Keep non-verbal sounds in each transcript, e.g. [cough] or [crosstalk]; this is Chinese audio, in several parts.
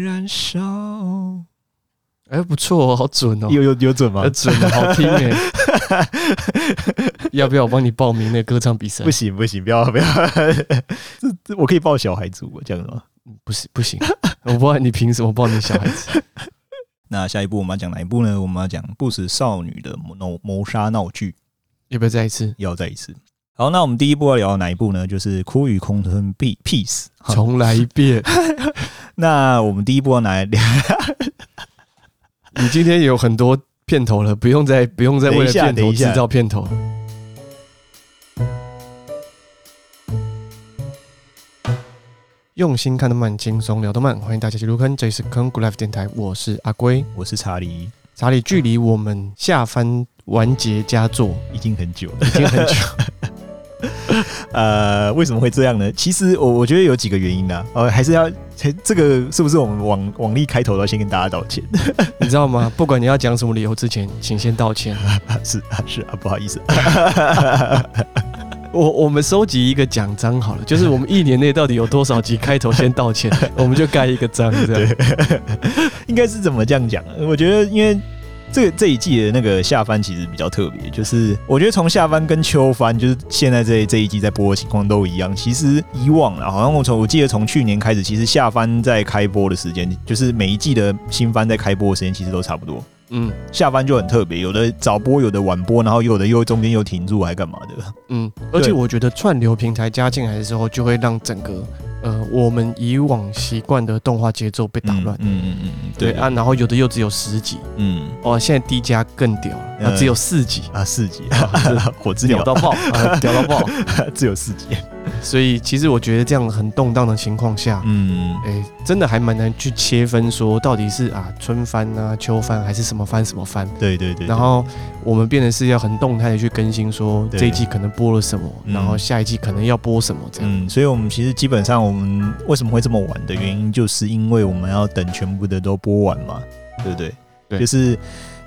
燃烧。哎，不错哦，好准哦，有有有准吗？准的好听哎。[laughs] 要不要我帮你报名那个歌唱比赛？不行不行，不要不要。[laughs] 这这我可以报小孩组这样吗？不行不行，我不知道你凭什么报你小孩子。[laughs] 那下一步我们要讲哪一部呢？我们要讲不死少女的谋谋杀闹剧。要不要再一次？要再一次。好，那我们第一步要聊哪一部呢？就是《枯与空村 Peace》。重来一遍。那我们第一步要拿来聊。你今天有很多片头了，不用再不用再为了片头制造片头。用心看动漫，轻松聊动漫，欢迎大家进入坑，这里是坑 Good Life 电台，我是阿龟，我是查理。查理，距离我们下番完结佳作已经很久了，已经很久。[laughs] 呃，为什么会这样呢？其实我我觉得有几个原因呢、啊。呃，还是要这个是不是我们网网力开头都要先跟大家道歉？[laughs] 你知道吗？不管你要讲什么理由之前，请先道歉。[laughs] 是啊，是啊，不好意思。我我们收集一个奖章好了，就是我们一年内到底有多少集开头先道歉，我们就盖一个章，这样。应该是怎么这样讲？我觉得因为。这个这一季的那个下番其实比较特别，就是我觉得从下番跟秋番，就是现在这这一季在播的情况都一样。其实以往啊，好像我从我记得从去年开始，其实下番在开播的时间，就是每一季的新番在开播的时间，其实都差不多。嗯，下番就很特别，有的早播，有的晚播，然后有的又中间又停住，还干嘛的？嗯，而且我觉得串流平台加进来的时候，就会让整个。呃，我们以往习惯的动画节奏被打乱，嗯嗯嗯嗯，对啊，然后有的又只有十集，嗯，哦，现在 D 加更屌了，只有四集啊，四集，[laughs] 火之鸟屌到爆，屌到爆，[laughs] [laughs] 只有四集。所以其实我觉得这样很动荡的情况下，嗯，哎、欸，真的还蛮难去切分说到底是啊春番啊秋番还是什么番什么番。对对对。然后我们变得是要很动态的去更新，说这一季可能播了什么，然后下一季可能要播什么这样。嗯，所以我们其实基本上我们为什么会这么晚的原因，就是因为我们要等全部的都播完嘛，对不对？对，就是。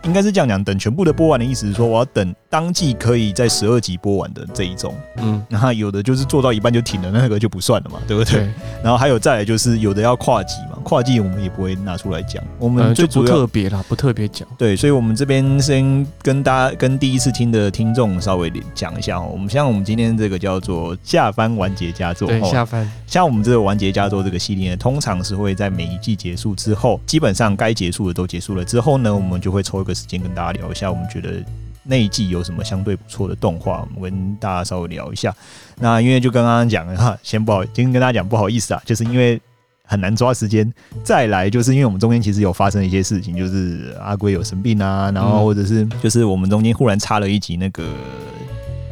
应该是这样讲，等全部的播完的意思是说，我要等当季可以在十二集播完的这一种，嗯，然后有的就是做到一半就停了，那个就不算了嘛，对不对？对，然后还有再来就是有的要跨季嘛，跨季我们也不会拿出来讲，我们就不特别啦，不特别讲。对，所以我们这边先跟大家跟第一次听的听众稍微讲一下哦，我们像我们今天这个叫做下番完结佳作，对，下番，像我们这个完结佳作这个系列呢，通常是会在每一季结束之后，基本上该结束的都结束了。之后呢，我们就会抽一个。时间跟大家聊一下，我们觉得那一季有什么相对不错的动画，我们跟大家稍微聊一下。那因为就刚刚讲了哈，先不好，先跟大家讲不好意思啊，就是因为很难抓时间。再来就是因为我们中间其实有发生一些事情，就是阿龟有生病啊，然后或者是就是我们中间忽然插了一集那个《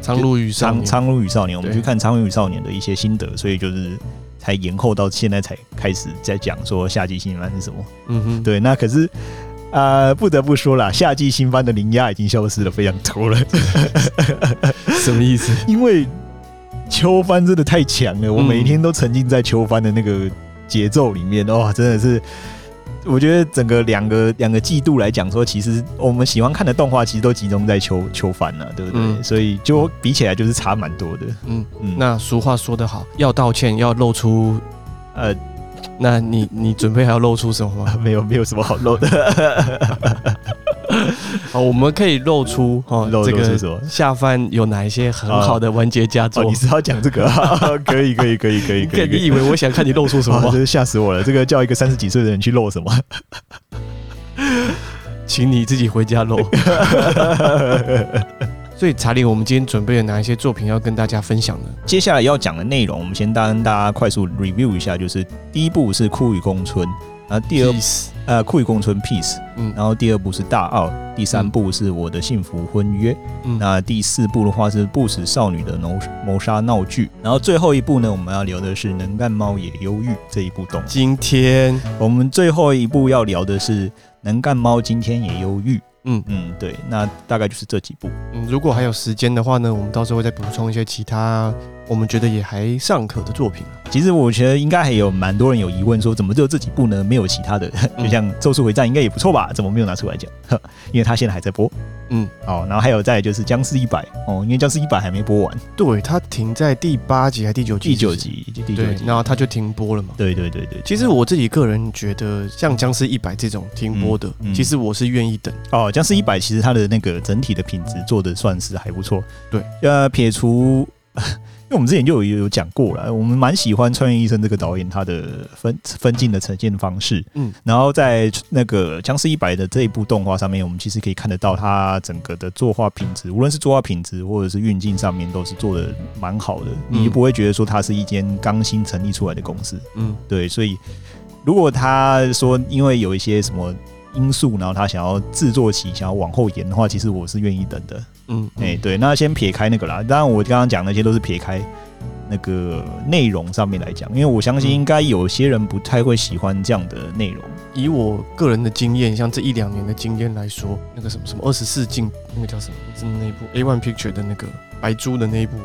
苍鹭与少年》，苍鹭与少年，我们去看《苍鹭与少年》的一些心得，所以就是才延后到现在才开始在讲说夏季新番是什么。嗯哼，对，那可是。呃，不得不说啦，夏季新番的灵压已经消失了非常多了。[laughs] 什么意思？因为秋番真的太强了，我每天都沉浸在秋番的那个节奏里面，哇，真的是，我觉得整个两个两个季度来讲说，其实我们喜欢看的动画其实都集中在秋秋番了，对不对？嗯、所以就比起来就是差蛮多的。嗯嗯。那俗话说得好，要道歉要露出呃。那你你准备还要露出什么吗？[laughs] 没有，没有什么好露的。[laughs] 好，我们可以露出哦，露出什么？夏番有哪一些很好的完结佳作？你是要讲这个？[laughs] 可以，可以，可以，可以，可以。你以为我想看你露出什么吗？真是吓死我了！这个叫一个三十几岁的人去露什么？请你自己回家露。所以查理，我们今天准备了哪一些作品要跟大家分享呢？接下来要讲的内容，我们先跟大家快速 review 一下，就是第一部是《枯与宫村》，然后第二 Peace 呃《枯与宫村 Peace》，嗯，然后第二部是《大奥》，第三部是我的幸福婚约，嗯，那第四部的话是《不死少女的谋谋杀闹剧》，然后最后一部呢，我们要聊的是《能干猫也忧郁》这一部动画。今天我们最后一部要聊的是《能干猫今天也忧郁》。嗯嗯，对，那大概就是这几部。嗯，如果还有时间的话呢，我们到时候会再补充一些其他我们觉得也还尚可的作品。其实我觉得应该还有蛮多人有疑问，说怎么只有这几部呢？没有其他的？[laughs] 就像《咒术回战》应该也不错吧？怎么没有拿出来讲？[laughs] 因为他现在还在播。嗯，哦，然后还有再就是《僵尸一百》哦，因为《僵尸一百》还没播完。对，他停在第八集还是第九集？第九集，第九集，然后他就停播了嘛。对对对对。其实我自己个人觉得，像《僵尸一百》这种停播的，嗯嗯、其实我是愿意等。哦，《僵尸一百》其实它的那个整体的品质做的算是还不错。对，呃，撇除。我们之前就有有讲过了，我们蛮喜欢川原医生这个导演他的分分镜的呈现方式，嗯，然后在那个《僵尸一百》的这一部动画上面，我们其实可以看得到他整个的作画品质，无论是作画品质或者是运镜上面，都是做的蛮好的，你就不会觉得说它是一间刚新成立出来的公司，嗯，对，所以如果他说因为有一些什么因素，然后他想要制作期想要往后延的话，其实我是愿意等的。嗯，哎、欸，对，那先撇开那个啦。当然，我刚刚讲那些都是撇开那个内容上面来讲，因为我相信应该有些人不太会喜欢这样的内容。以我个人的经验，像这一两年的经验来说，那个什么什么二十四进，那个叫什么？是那一部 A One Picture 的那个白猪的那一部。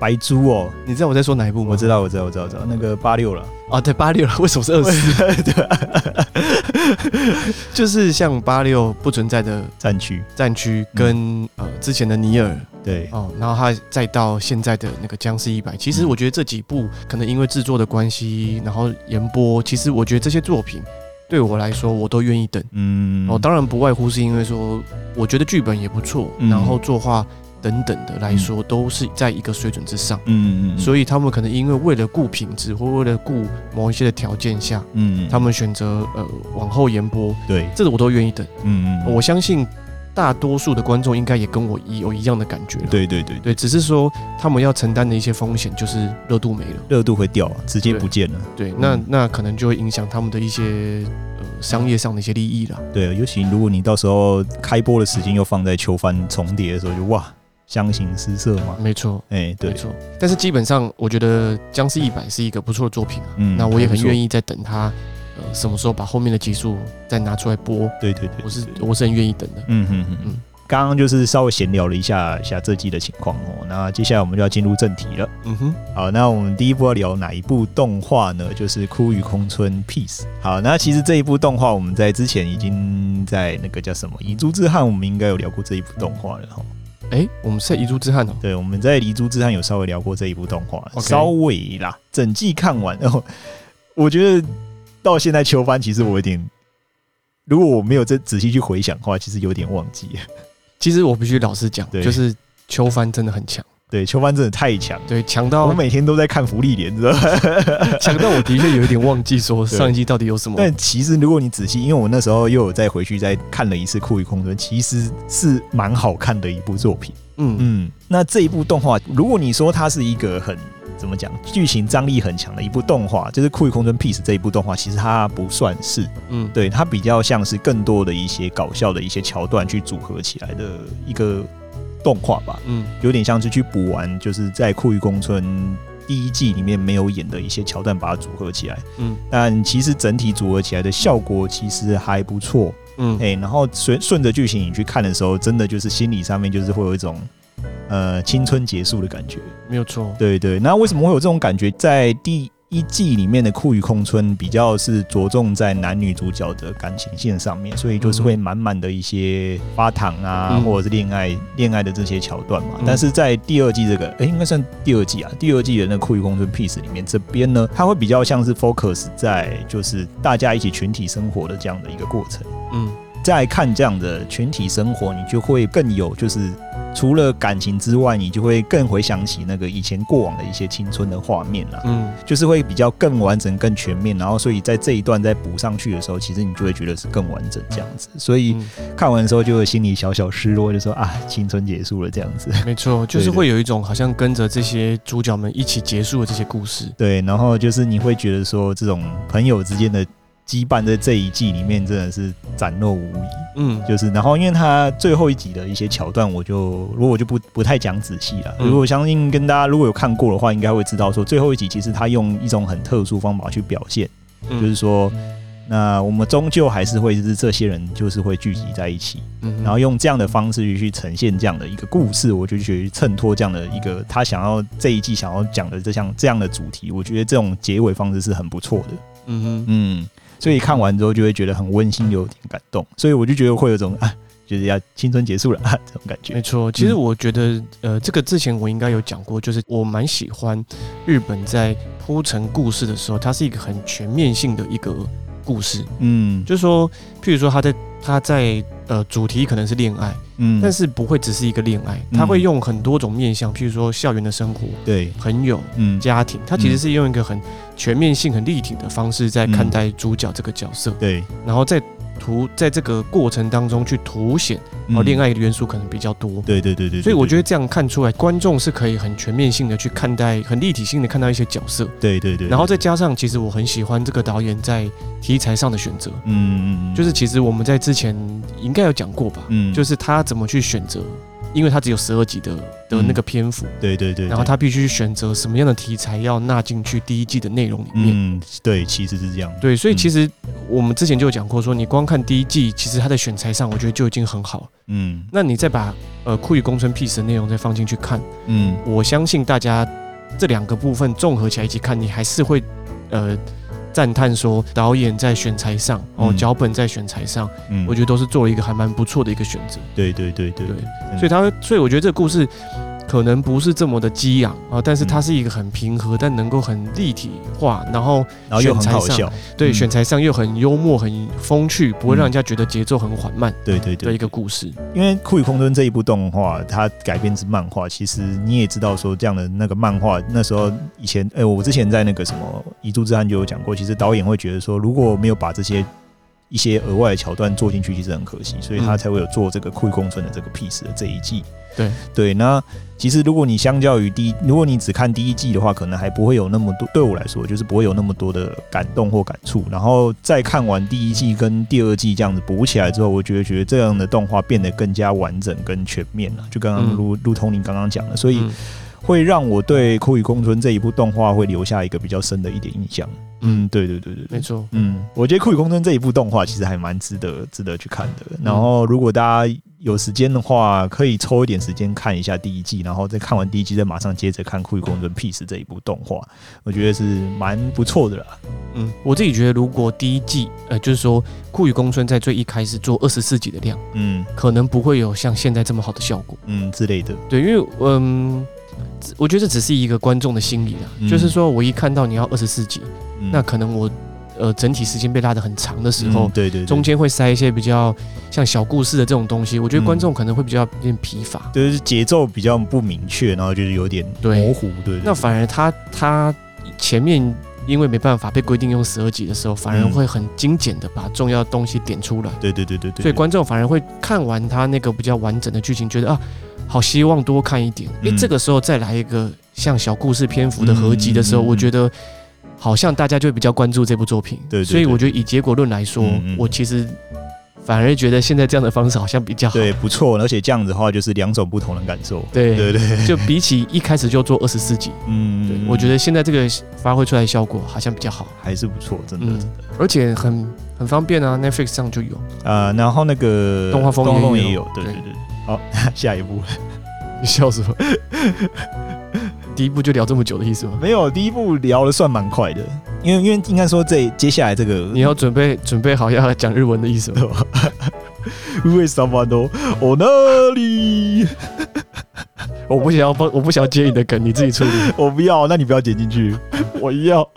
白猪哦，你知道我在说哪一部吗？我知道，我知道，我知道，知道那个八六了。啊，对，八六了。[laughs] 为什么是二十？对，[laughs] 就是像八六不存在的战区，战区跟、嗯、呃之前的尼尔，对哦，然后他再到现在的那个僵尸一百。其实我觉得这几部可能因为制作的关系，然后延播。其实我觉得这些作品对我来说，我都愿意等。嗯，哦，当然不外乎是因为说，我觉得剧本也不错，嗯、然后作画。等等的来说，都是在一个水准之上。嗯嗯嗯，所以他们可能因为为了顾品质，或为了顾某一些的条件下，嗯，他们选择呃往后延播。对，这个我都愿意等。嗯嗯，我相信大多数的观众应该也跟我一有一样的感觉。对对对对，只是说他们要承担的一些风险，就是热度没了，热度会掉啊，直接不见了。对，那那可能就会影响他们的一些呃商业上的一些利益了。对，尤其如果你到时候开播的时间又放在秋番重叠的时候，就哇。相形失色嘛？没错，哎、欸，对，没错。但是基本上，我觉得《僵尸一百》是一个不错的作品啊。嗯，那我也很愿意在等他，呃，什么时候把后面的集数再拿出来播？对对对，我是我是很愿意等的。嗯嗯嗯嗯。刚刚就是稍微闲聊了一下一下这季的情况哦。那接下来我们就要进入正题了。嗯哼。好，那我们第一步要聊哪一部动画呢？就是《枯雨空村 Peace》。好，那其实这一部动画我们在之前已经在那个叫什么《遗珠之憾》，我们应该有聊过这一部动画了哈。哎、欸，我们在遗珠之汉哦。对，我们在遗珠之汉有稍微聊过这一部动画.稍微啦。整季看完，然后我觉得到现在秋番，其实我有点，如果我没有再仔细去回想的话，其实有点忘记。其实我必须老实讲，对就是秋番真的很强。对，秋番真的太强，对，强到我每天都在看芙莉莲，知道吗？[laughs] 强到我的确有一点忘记说上一季到底有什么。但其实如果你仔细，因为我那时候又有再回去再看了一次《酷雨空村》，其实是蛮好看的一部作品。嗯嗯，那这一部动画，如果你说它是一个很怎么讲，剧情张力很强的一部动画，就是《酷雨空村 Peace》这一部动画，其实它不算是。嗯，对，它比较像是更多的一些搞笑的一些桥段去组合起来的一个。动画吧，嗯，有点像是去补完，就是在《枯雨空村》第一季里面没有演的一些桥段，把它组合起来，嗯，但其实整体组合起来的效果其实还不错，嗯，哎、欸，然后顺顺着剧情你去看的时候，真的就是心理上面就是会有一种，呃，青春结束的感觉，没有错，对对，那为什么会有这种感觉？在第一季里面的酷雨空村比较是着重在男女主角的感情线上面，所以就是会满满的一些发糖啊，嗯、或者是恋爱恋爱的这些桥段嘛。嗯、但是在第二季这个，哎、欸，应该算第二季啊，第二季的那个枯雨空村 Peace 里面，这边呢，它会比较像是 focus 在就是大家一起群体生活的这样的一个过程。嗯，在看这样的群体生活，你就会更有就是。除了感情之外，你就会更回想起那个以前过往的一些青春的画面了。嗯，就是会比较更完整、更全面。然后，所以在这一段再补上去的时候，其实你就会觉得是更完整这样子。所以看完的时候，就会心里小小失落，就说啊，青春结束了这样子。没错，就是会有一种好像跟着这些主角们一起结束了这些故事。对，然后就是你会觉得说，这种朋友之间的。羁绊在这一季里面真的是展露无遗，嗯，就是然后因为他最后一集的一些桥段，我就如果我就不不太讲仔细了。如果相信跟大家如果有看过的话，应该会知道说最后一集其实他用一种很特殊方法去表现，就是说那我们终究还是会是这些人，就是会聚集在一起，嗯，然后用这样的方式去呈现这样的一个故事，我就觉得衬托这样的一个他想要这一季想要讲的这项这样的主题，我觉得这种结尾方式是很不错的，嗯哼。嗯，所以看完之后就会觉得很温馨，有点感动，所以我就觉得会有种啊，就是要青春结束了啊这种感觉。没错，其实我觉得呃，这个之前我应该有讲过，就是我蛮喜欢日本在铺陈故事的时候，它是一个很全面性的一个。故事，嗯，就是说，譬如说，他在他在呃，主题可能是恋爱，嗯，但是不会只是一个恋爱，他会用很多种面向，譬如说校园的生活，对，朋友，嗯，家庭，他其实是用一个很全面性、很立体的方式在看待主角这个角色，对，然后在。图在这个过程当中去凸显，哦，恋爱的元素可能比较多。对对对对。所以我觉得这样看出来，观众是可以很全面性的去看待，很立体性的看到一些角色。对对对。然后再加上，其实我很喜欢这个导演在题材上的选择。嗯嗯嗯。就是其实我们在之前应该有讲过吧。嗯。就是他怎么去选择。因为他只有十二集的的那个篇幅，对对对，然后他必须选择什么样的题材要纳进去第一季的内容里面。嗯，对，其实是这样。对，所以其实我们之前就有讲过，说你光看第一季，其实它的选材上，我觉得就已经很好。嗯，那你再把呃酷与宫村 Peace 的内容再放进去看，嗯，我相信大家这两个部分综合起来一起看，你还是会呃。赞叹说，导演在选材上，哦，脚本在选材上，嗯，我觉得都是做了一个还蛮不错的一个选择。对对对对对，所以他，所以我觉得这个故事。可能不是这么的激昂啊，但是它是一个很平和，但能够很立体化，然后然后又很好笑，对，选材上又很幽默、很风趣，不会让人家觉得节奏很缓慢。对对对，的一个故事。因为《酷与空村》这一部动画，它改编自漫画，其实你也知道说这样的那个漫画，那时候以前，哎，我之前在那个什么《遗珠之憾》就有讲过，其实导演会觉得说，如果没有把这些一些额外的桥段做进去，其实很可惜，所以他才会有做这个《酷与空村》的这个 piece 的这一季。对对，那其实如果你相较于第一，如果你只看第一季的话，可能还不会有那么多。对我来说，就是不会有那么多的感动或感触。然后再看完第一季跟第二季这样子补起来之后，我觉得觉得这样的动画变得更加完整跟全面了。就刚刚如如同你刚刚讲的，所以会让我对《酷与公村》这一部动画会留下一个比较深的一点印象。嗯，对对对对，没错。嗯，我觉得《酷与宫村》这一部动画其实还蛮值得值得去看的。然后如果大家。有时间的话，可以抽一点时间看一下第一季，然后再看完第一季，再马上接着看《酷与宫村 Peace》这一部动画，我觉得是蛮不错的啦。嗯，我自己觉得，如果第一季，呃，就是说《酷与宫村》在最一开始做二十四集的量，嗯，可能不会有像现在这么好的效果，嗯之类的。对，因为嗯，我觉得这只是一个观众的心理啊，嗯、就是说我一看到你要二十四集，嗯、那可能我。呃，整体时间被拉得很长的时候，嗯、对，对对，中间会塞一些比较像小故事的这种东西，我觉得观众可能会比较有点疲乏，就是节奏比较不明确，然后就是有点模糊，对，对，对。那反而他他前面因为没办法被规定用十二集的时候，反而会很精简的把重要的东西点出来，对对对对对。所以观众反而会看完他那个比较完整的剧情，觉得啊，好希望多看一点。诶，这个时候再来一个像小故事篇幅的合集的时候，我觉得。好像大家就会比较关注这部作品，对，对，对，所以我觉得以结果论来说，我其实反而觉得现在这样的方式好像比较好，对，不错，而且这样子的话就是两种不同的感受，对对对，就比起一开始就做二十四集，嗯，对，我觉得现在这个发挥出来的效果好像比较好，还是不错，真的，嗯，而且很很方便啊，Netflix 上就有，呃，然后那个动画风也有，对对。对，好，[laughs] 下一步，[laughs] 你笑什么？[laughs] 第一步就聊这么久的意思吗？没有，第一步聊的算蛮快的，因为因为应该说这接下来这个你要准备准备好要讲日文的意思吗？为什么呢？我哪里？我不想要帮，我不想要接你的梗，你自己处理。我不要，那你不要剪进去。我要。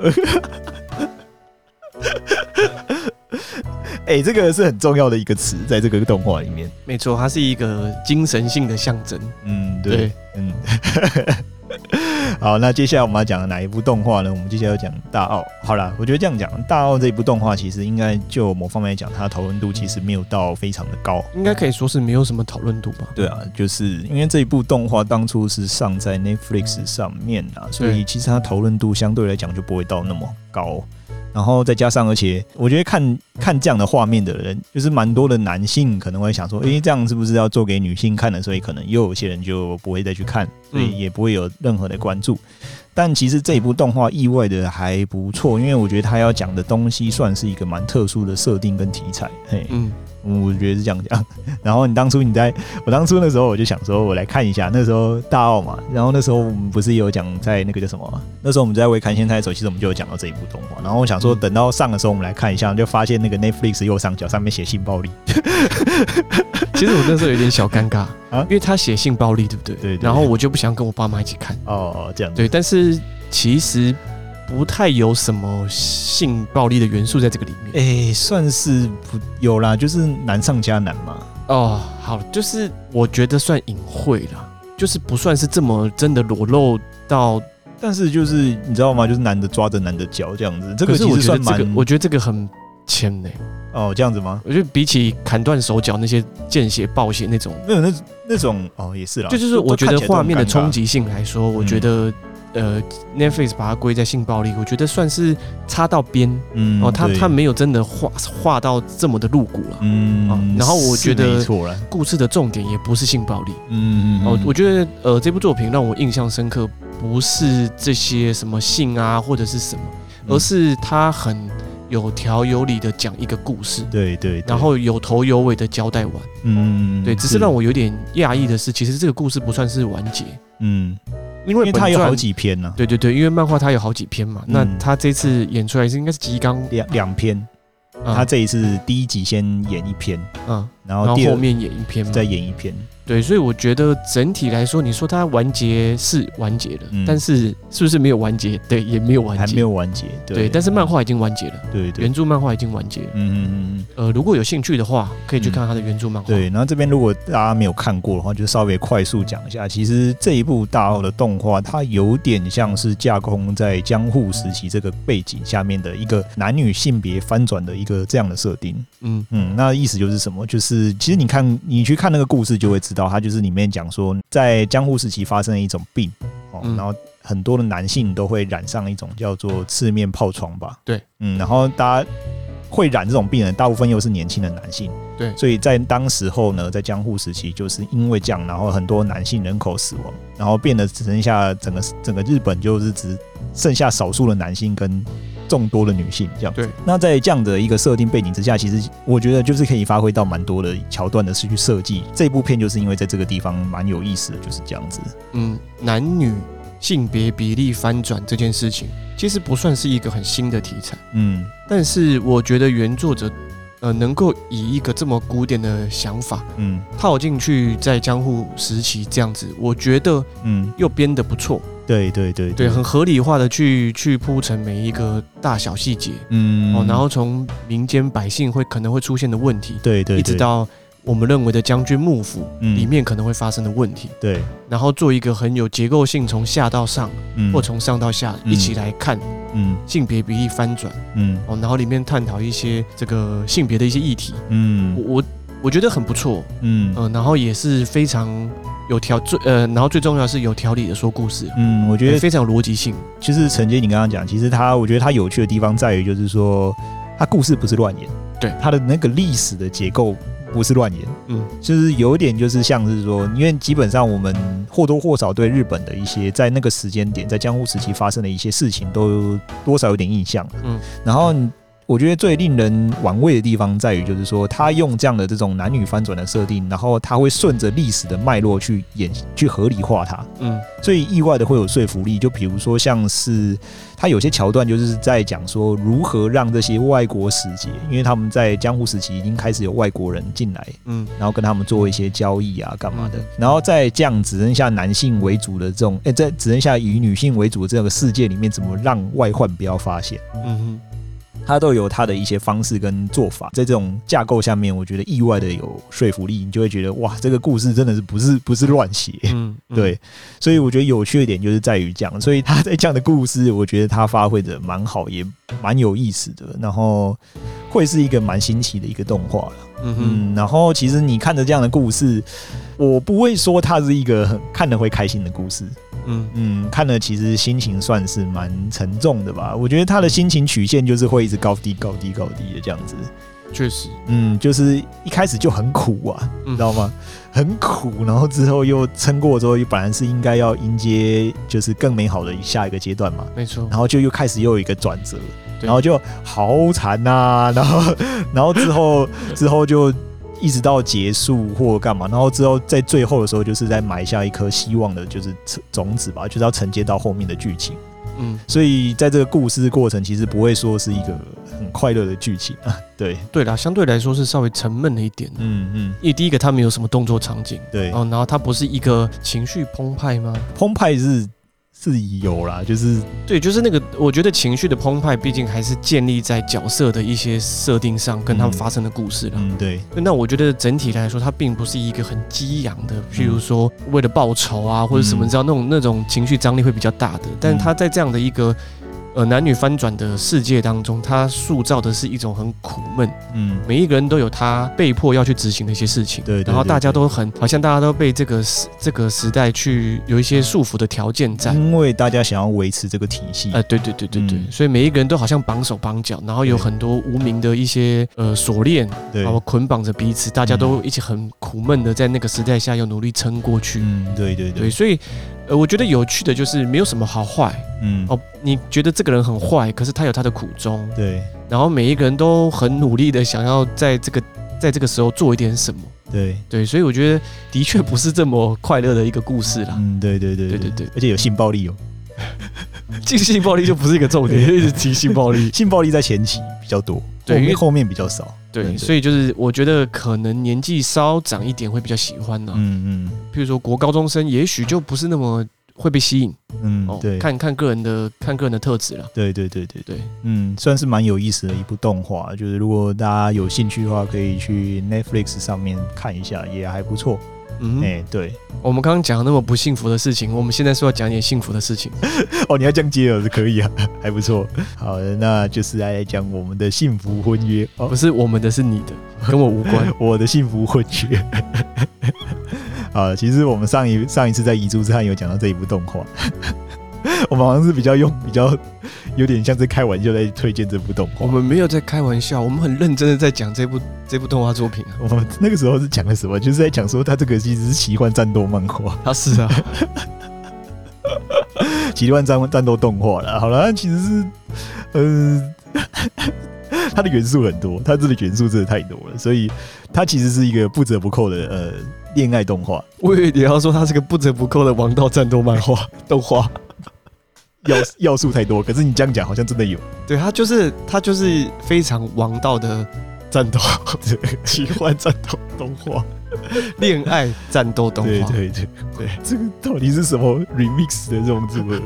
哎、欸，这个是很重要的一个词，在这个动画里面。没错，它是一个精神性的象征。嗯，对，对嗯。好，那接下来我们要讲的哪一部动画呢？我们接下来要讲大奥。好了，我觉得这样讲，大奥这一部动画其实应该就某方面来讲，它的讨论度其实没有到非常的高，应该可以说是没有什么讨论度吧。对啊，就是因为这一部动画当初是上在 Netflix 上面啊，所以其实它讨论度相对来讲就不会到那么高。然后再加上，而且我觉得看看这样的画面的人，就是蛮多的男性可能会想说，诶，这样是不是要做给女性看的？所以可能又有些人就不会再去看。所以也不会有任何的关注。但其实这一部动画意外的还不错，因为我觉得他要讲的东西算是一个蛮特殊的设定跟题材。嘿，我觉得是这样讲，然后你当初你在我当初那时候我就想说，我来看一下那时候大奥嘛，然后那时候我们不是有讲在那个叫什么？那时候我们在微看现在的时候，其实我们就有讲到这一部动画，然后我想说等到上的时候我们来看一下，就发现那个 Netflix 右上角上面写性暴力。[laughs] 其实我那时候有点小尴尬啊，因为他写性暴力，对不对？对，对，对。然后我就不想跟我爸妈一起看。哦，这样。对，但是其实。不太有什么性暴力的元素在这个里面，哎、欸，算是不有啦，就是难上加难嘛。哦，好，就是我觉得算隐晦啦，就是不算是这么真的裸露到，但是就是你知道吗？就是男的抓着男的脚这样子，这个其实算蛮、这个，我觉得这个很浅呢。哦，这样子吗？我觉得比起砍断手脚那些见血暴血那种，没有那那种哦，也是啦。就就是我觉得画面的冲击性来说，我觉得。呃，Netflix 把它归在性暴力，我觉得算是擦到边，嗯，哦，他他没有真的画画到这么的露骨了，嗯，啊，然后我觉得故事的重点也不是性暴力，嗯嗯，哦，我觉得呃这部作品让我印象深刻，不是这些什么性啊或者是什么，而是他很有条有理的讲一个故事，对对，然后有头有尾的交代完，嗯，对，只是让我有点讶异的是，其实这个故事不算是完结，嗯。因为它有好几篇呢、啊，对对对，因为漫画它有好几篇嘛，嗯、那他这次演出来是应该是集纲两两篇，他这一次第一集先演一篇，嗯，然后后面演一篇，再演一篇。对，所以我觉得整体来说，你说它完结是完结了，嗯、但是是不是没有完结？对，也没有完结，还没有完结。对，对，但是漫画已经完结了。对，对，原著漫画已经完结了。嗯嗯嗯。呃，如果有兴趣的话，可以去看他的原著漫画。对，然后这边如果大家没有看过的话，就稍微快速讲一下。其实这一部大奥的动画，它有点像是架空在江户时期这个背景下面的一个男女性别翻转的一个这样的设定。嗯嗯，那意思就是什么？就是其实你看，你去看那个故事，就会知道，它就是里面。讲说，在江户时期发生了一种病，哦，然后很多的男性都会染上一种叫做赤面疱疮吧？对，嗯，然后大家会染这种病人，大部分又是年轻的男性，对，所以在当时候呢，在江户时期，就是因为这样，然后很多男性人口死亡，然后变得只剩下整个整个日本就是只剩下少数的男性跟。众多的女性这样，对。那在这样的一个设定背景之下，其实我觉得就是可以发挥到蛮多的桥段的是去设计这部片，就是因为在这个地方蛮有意思的，就是这样子。嗯，男女性别比例翻转这件事情，其实不算是一个很新的题材。嗯，但是我觉得原作者呃能够以一个这么古典的想法，嗯，套进去在江户时期这样子，我觉得嗯。又编得不错。对对对对，很合理化的去去铺陈每一个大小细节，嗯，哦，然后从民间百姓会可能会出现的问题，对对，一直到我们认为的将军幕府里面可能会发生的问题，对，然后做一个很有结构性，从下到上，或从上到下一起来看，嗯，性别比例翻转，嗯，哦，然后里面探讨一些这个性别的一些议题，嗯，我我我觉得很不错，嗯。嗯，然后也是非常。有条最呃，然后最重要是有条理的说故事。嗯，我觉得非常有逻辑性。其实承接你刚刚讲，其实他我觉得他有趣的地方在于，就是说他故事不是乱演，对。他的那个历史的结构不是乱演。嗯，就是有点就是像是说，因为基本上我们或多或少对日本的一些在那个时间点在江户时期发生的一些事情都多少有点印象。嗯，然后。我觉得最令人玩味的地方在于，就是说他用这样的这种男女翻转的设定，然后他会顺着历史的脉络去演，去合理化它。嗯，所以意外的会有说服力。就比如说，像是他有些桥段就是在讲说如何让这些外国使节，因为他们在江户时期已经开始有外国人进来，嗯，然后跟他们做一些交易啊，干嘛的。然后在这样只剩下男性为主的这种，哎，在只剩下以女性为主的这个世界里面，怎么让外患不要发现？嗯哼。他都有他的一些方式跟做法，在这种架构下面，我觉得意外的有说服力，你就会觉得哇，这个故事真的是不是不是乱写，[laughs] 嗯，对，所以我觉得有趣的点就是在于这样，所以他在讲的故事，我觉得他发挥的蛮好，也蛮有意思的，然后会是一个蛮新奇的一个动画了，嗯哼，然后其实你看着这样的故事，我不会说它是一个很看得会开心的故事。嗯嗯，看了其实心情算是蛮沉重的吧。我觉得他的心情曲线就是会一直高低高低高低的这样子。确实，嗯，就是一开始就很苦啊，你、嗯、知道吗？很苦，然后之后又撑过之后，又本来是应该要迎接就是更美好的下一个阶段嘛。没错，然后就又开始又有一个转折，然后就好惨呐、啊，然后 [laughs] 然后之后之后就。一直到结束或干嘛，然后之后在最后的时候，就是在埋下一颗希望的，就是种子吧，就是要承接到后面的剧情。嗯，所以在这个故事过程，其实不会说是一个很快乐的剧情啊。[laughs] 对，对啦，相对来说是稍微沉闷了一点。嗯嗯，因为第一个它没有什么动作场景，对，哦然后它不是一个情绪澎湃吗？澎湃是。是有啦，就是对，就是那个，我觉得情绪的澎湃，毕竟还是建立在角色的一些设定上，跟他们发生的故事了。嗯，对。那我觉得整体来说，它并不是一个很激昂的，譬如说为了报仇啊，或者什么，你知道那种那种情绪张力会比较大的。但是他在这样的一个。呃，男女翻转的世界当中，他塑造的是一种很苦闷，嗯，每一个人都有他被迫要去执行的一些事情，对，然后大家都很好像大家都被这个时这个时代去有一些束缚的条件在，因为大家想要维持这个体系，呃，对对对对对，所以每一个人都好像绑手绑脚，然后有很多无名的一些呃锁链，然后捆绑着彼此，大家都一起很苦闷的在那个时代下要努力撑过去，嗯，对对。对，所以。呃，我觉得有趣的就是没有什么好坏，嗯，哦，你觉得这个人很坏，可是他有他的苦衷，对，然后每一个人都很努力的想要在这个在这个时候做一点什么，对。对，所以我觉得的确不是这么快乐的一个故事啦，嗯，对对对。对对对，而且有性暴力哦，[laughs] 这个性暴力就不是一个重点，一直提性暴力，性暴力在前期比较多，对，因为后面比较少。对，所以就是我觉得可能年纪稍长一点会比较喜欢呢。嗯嗯，譬如说国高中生，也许就不是那么会被吸引。嗯，对，看看个人的看个人的特质了。对对对对对，嗯，算是蛮有意思的一部动画。就是如果大家有兴趣的话，可以去 Netflix 上面看一下，也还不错。嗯，哎、欸，对，我们刚刚讲那么不幸福的事情，我们现在说要讲点幸福的事情。[laughs] 哦，你要这样接了是可以啊，[laughs] 还不错。好的，那就是来讲我们的幸福婚约。哦，不是我们的，是你的，跟我无关。[laughs] 我的幸福婚约。啊，其实我们上一上一次在遗珠之汉有讲到这一部动画。[laughs] 我们好像是比较用比较有点像是开玩笑在推荐这部动画。我们没有在开玩笑，我们很认真的在讲这部这部动画作品啊。我们那个时候是讲的什么？就是在讲说他这个其实是奇幻战斗漫画。他是啊，[laughs] 奇幻战战斗动画了。好了，其实是呃，[laughs] 它的元素很多，它这个元素真的太多了，所以它其实是一个不折不扣的呃恋爱动画。我以为你要说它是个不折不扣的王道战斗漫画动画。要 [laughs] 要素太多，可是你这样讲好像真的有。对，他就是他就是非常王道的战斗，[laughs] 奇幻战斗动画，[laughs] 恋爱战斗动画。对对对对，这个到底是什么 remix 的这种组合？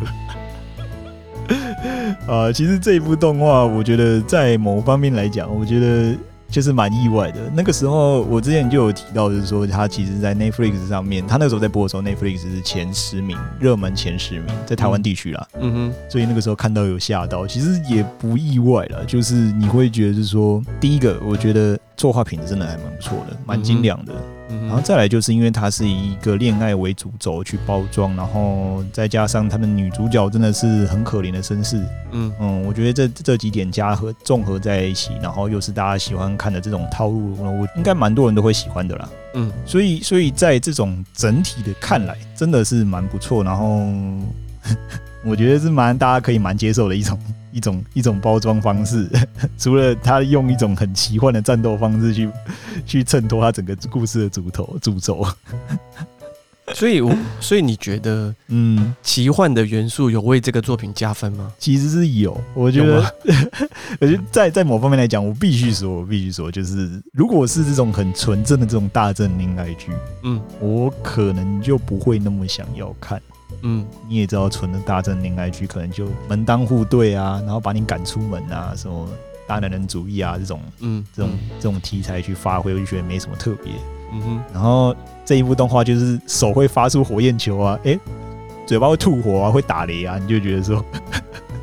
啊，其实这一部动画，我觉得在某方面来讲，我觉得。就是蛮意外的。那个时候，我之前就有提到，就是说他其实，在 Netflix 上面，他那个时候在播的时候，Netflix 是前十名，热门前十名，在台湾地区啦。嗯哼。所以那个时候看到有吓到，其实也不意外了。就是你会觉得，是说第一个，我觉得作画品质真的还蛮不错的，蛮精良的。然后再来就是因为它是以一个恋爱为主轴去包装，然后再加上他的女主角真的是很可怜的身世，嗯。嗯，我觉得这这几点加和综合在一起，然后又是大家喜欢看的这种套路，我应该蛮多人都会喜欢的啦，嗯，所以所以在这种整体的看来，真的是蛮不错，然后我觉得是蛮大家可以蛮接受的一种。[laughs] 一种一种包装方式，[laughs] 除了他用一种很奇幻的战斗方式去 [laughs] 去衬托他整个故事的主头主轴，所以，我所以你觉得，嗯，奇幻的元素有为这个作品加分吗？其实是有，我觉得，我觉得在在某方面来讲，我必须说，我必须说，就是如果是这种很纯正的这种大正恋爱剧，嗯，我可能就不会那么想要看。嗯，你也知道，纯的大正恋爱剧可能就门当户对啊，然后把你赶出门啊，什么大男人主义啊这种，嗯，这种这种题材去发挥，我就觉得没什么特别。嗯哼，然后这一部动画就是手会发出火焰球啊，诶，嘴巴会吐火啊，会打雷啊，你就觉得说